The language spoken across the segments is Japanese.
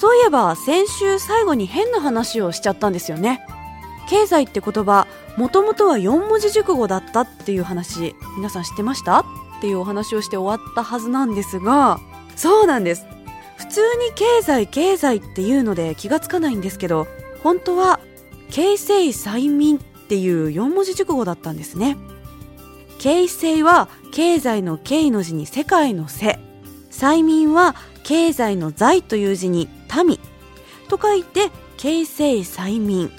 そういえば先週最後に変な話をしちゃったんですよね。経済って言葉もともとは4文字熟語だったっていう話皆さん知ってました？っていうお話をして終わったはずなんですが。そうなんです。普通に経済経済っていうので気がつかないんですけど本当は経済催眠っていう4文字熟語だったんですね。経済は経済の経の字に世界の世催眠は経済の財という字に民。と書いて経済催眠。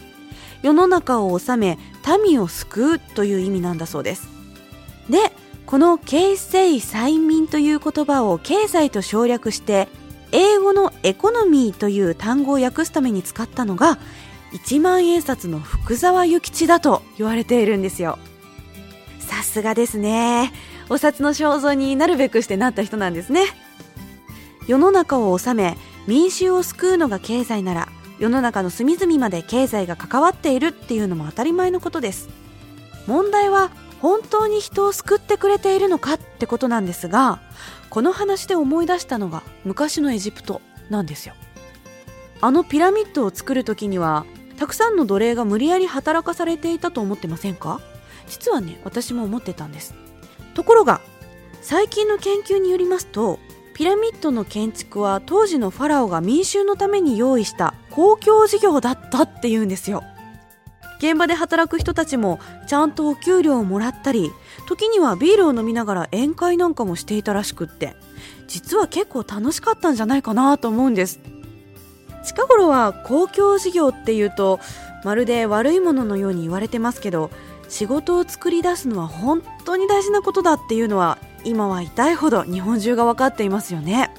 世の中を治め民を救うという意味なんだそうです。でこの経済催眠という言葉を経済と省略して英語のエコノミーという単語を訳すために使ったのが1万円札の福沢諭吉だと言われているんですよ。さすがですね。お札の肖像になるべくしてなった人なんですね。世の中を治め民衆を救うのが経済なら世の中の隅々まで経済が関わっているっていうのも当たり前のことです。問題は本当に人を救ってくれているのかってことなんですがこの話で思い出したのが昔のエジプトなんですよ。あのピラミッドを作る時にはたくさんの奴隷が無理やり働かされていたと思ってませんか？実はね私も思ってたんです。ところが最近の研究によりますとピラミッドの建築は当時のファラオが民衆のために用意した公共事業だったっていうんですよ。現場で働く人たちもちゃんとお給料をもらったり時にはビールを飲みながら宴会なんかもしていたらしくって実は結構楽しかったんじゃないかなと思うんです。近頃は公共事業っていうとまるで悪いもののように言われてますけど仕事を作り出すのは本当に大事なことだっていうのは今は痛いほど日本中が分かっていますよね。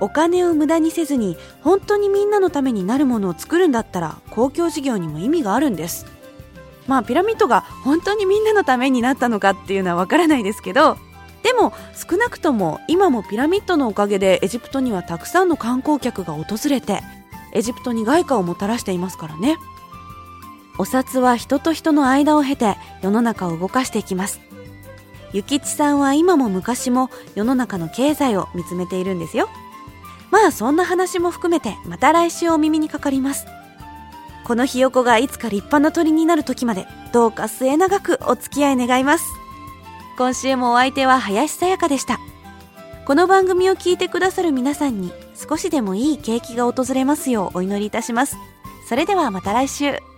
お金を無駄にせずに本当にみんなのためになるものを作るんだったら公共事業にも意味があるんです。まあピラミッドが本当にみんなのためになったのかっていうのはわからないですけどでも少なくとも今もピラミッドのおかげでエジプトにはたくさんの観光客が訪れてエジプトに外貨をもたらしていますからね。お札は人と人の間を経て世の中を動かしていきます。ゆきちさんは今も昔も世の中の経済を見つめているんですよ。まあそんな話も含めてまた来週お耳にかかります。このひよこがいつか立派な鳥になる時までどうか末永くお付き合い願います。今週もお相手は林さやかでした。この番組を聞いてくださる皆さんに少しでもいい景気が訪れますようお祈りいたします。それではまた来週。